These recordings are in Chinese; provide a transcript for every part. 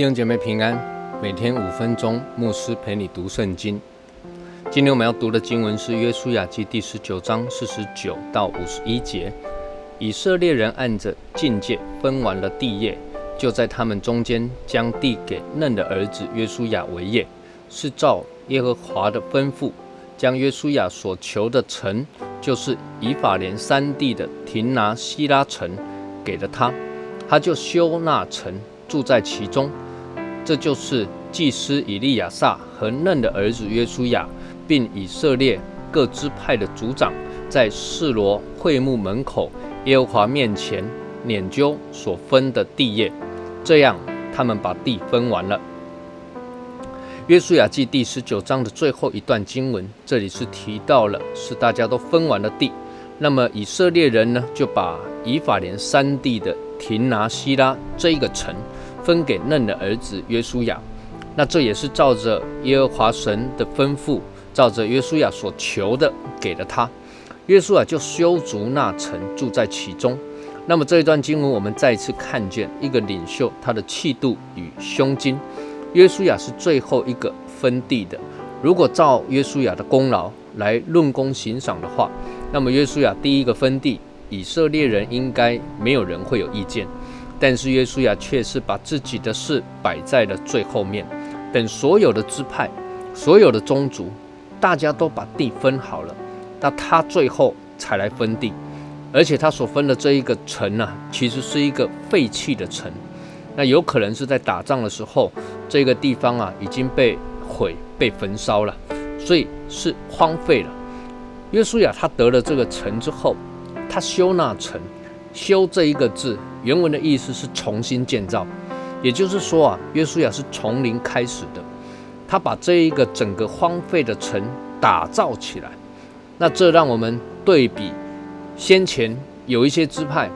弟兄姐妹平安，每天五分钟，牧师陪你读圣经。今天我们要读的经文是《约书亚记》第十九章四十九到五十一节。以色列人按着境界分完了地业，就在他们中间将地给嫩的儿子约书亚为业，是照耶和华的吩咐，将约书亚所求的城，就是以法莲山地的亭拿希拉城，给了他，他就修那城。住在其中，这就是祭司以利亚撒和嫩的儿子约书亚，并以色列各支派的族长，在示罗会幕门口耶和华面前研究所分的地业。这样，他们把地分完了。约书亚记第十九章的最后一段经文，这里是提到了是大家都分完了地。那么以色列人呢，就把以法莲山地的亭拿希拉这一个城。分给嫩的儿子约书亚，那这也是照着耶和华神的吩咐，照着约书亚所求的给了他。约书亚就修筑那城，住在其中。那么这一段经文，我们再一次看见一个领袖他的气度与胸襟。约书亚是最后一个分地的。如果照约书亚的功劳来论功行赏的话，那么约书亚第一个分地，以色列人应该没有人会有意见。但是约书亚却是把自己的事摆在了最后面，等所有的支派、所有的宗族，大家都把地分好了，那他最后才来分地，而且他所分的这一个城呢，其实是一个废弃的城，那有可能是在打仗的时候，这个地方啊已经被毁、被焚烧了，所以是荒废了。约书亚他得了这个城之后，他修那城，修这一个字。原文的意思是重新建造，也就是说啊，约书亚是从零开始的，他把这一个整个荒废的城打造起来。那这让我们对比先前有一些支派，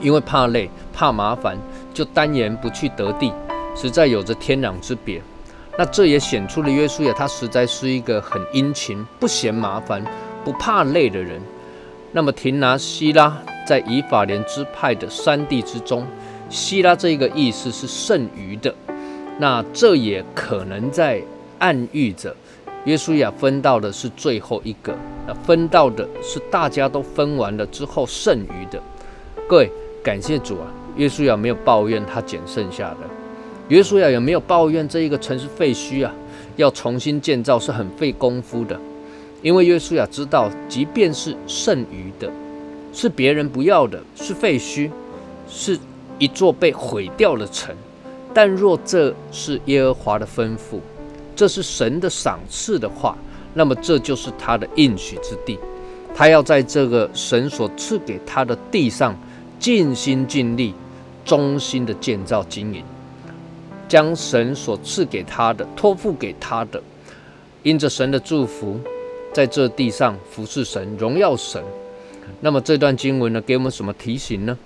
因为怕累、怕麻烦，就单言不去得地，实在有着天壤之别。那这也显出了约书亚他实在是一个很殷勤、不嫌麻烦、不怕累的人。那么廷拿希拉。在以法莲支派的山地之中，希拉这一个意思是剩余的，那这也可能在暗喻着约书亚分到的是最后一个，那分到的是大家都分完了之后剩余的。各位，感谢主啊！约书亚没有抱怨他捡剩下的，约书亚也没有抱怨这一个城市废墟啊，要重新建造是很费功夫的，因为约书亚知道，即便是剩余的。是别人不要的，是废墟，是一座被毁掉的城。但若这是耶和华的吩咐，这是神的赏赐的话，那么这就是他的应许之地。他要在这个神所赐给他的地上尽心尽力、忠心的建造经营，将神所赐给他的托付给他的，因着神的祝福，在这地上服侍神、荣耀神。那么这段经文呢，给我们什么提醒呢？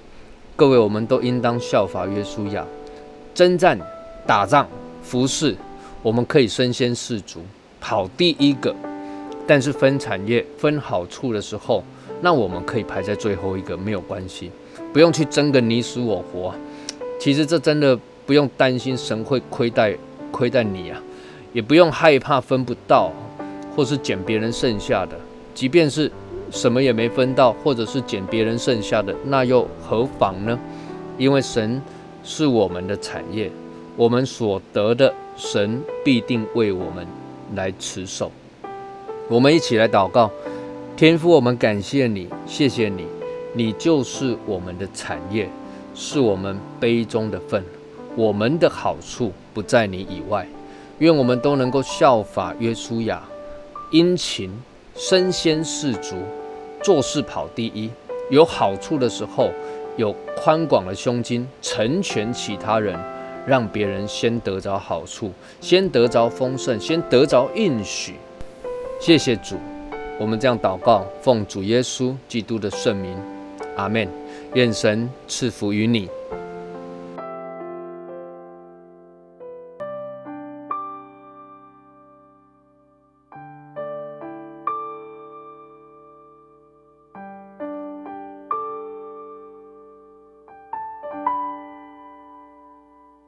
各位，我们都应当效法约书亚，征战、打仗、服侍，我们可以身先士卒，跑第一个。但是分产业、分好处的时候，那我们可以排在最后一个，没有关系，不用去争个你死我活。其实这真的不用担心神会亏待亏待你啊，也不用害怕分不到，或是捡别人剩下的，即便是。什么也没分到，或者是捡别人剩下的，那又何妨呢？因为神是我们的产业，我们所得的，神必定为我们来持守。我们一起来祷告，天父，我们感谢你，谢谢你，你就是我们的产业，是我们杯中的份，我们的好处不在你以外。愿我们都能够效法约书亚，殷勤，身先士卒。做事跑第一，有好处的时候，有宽广的胸襟，成全其他人，让别人先得着好处，先得着丰盛，先得着应许。谢谢主，我们这样祷告，奉主耶稣基督的圣名，阿门。愿神赐福于你。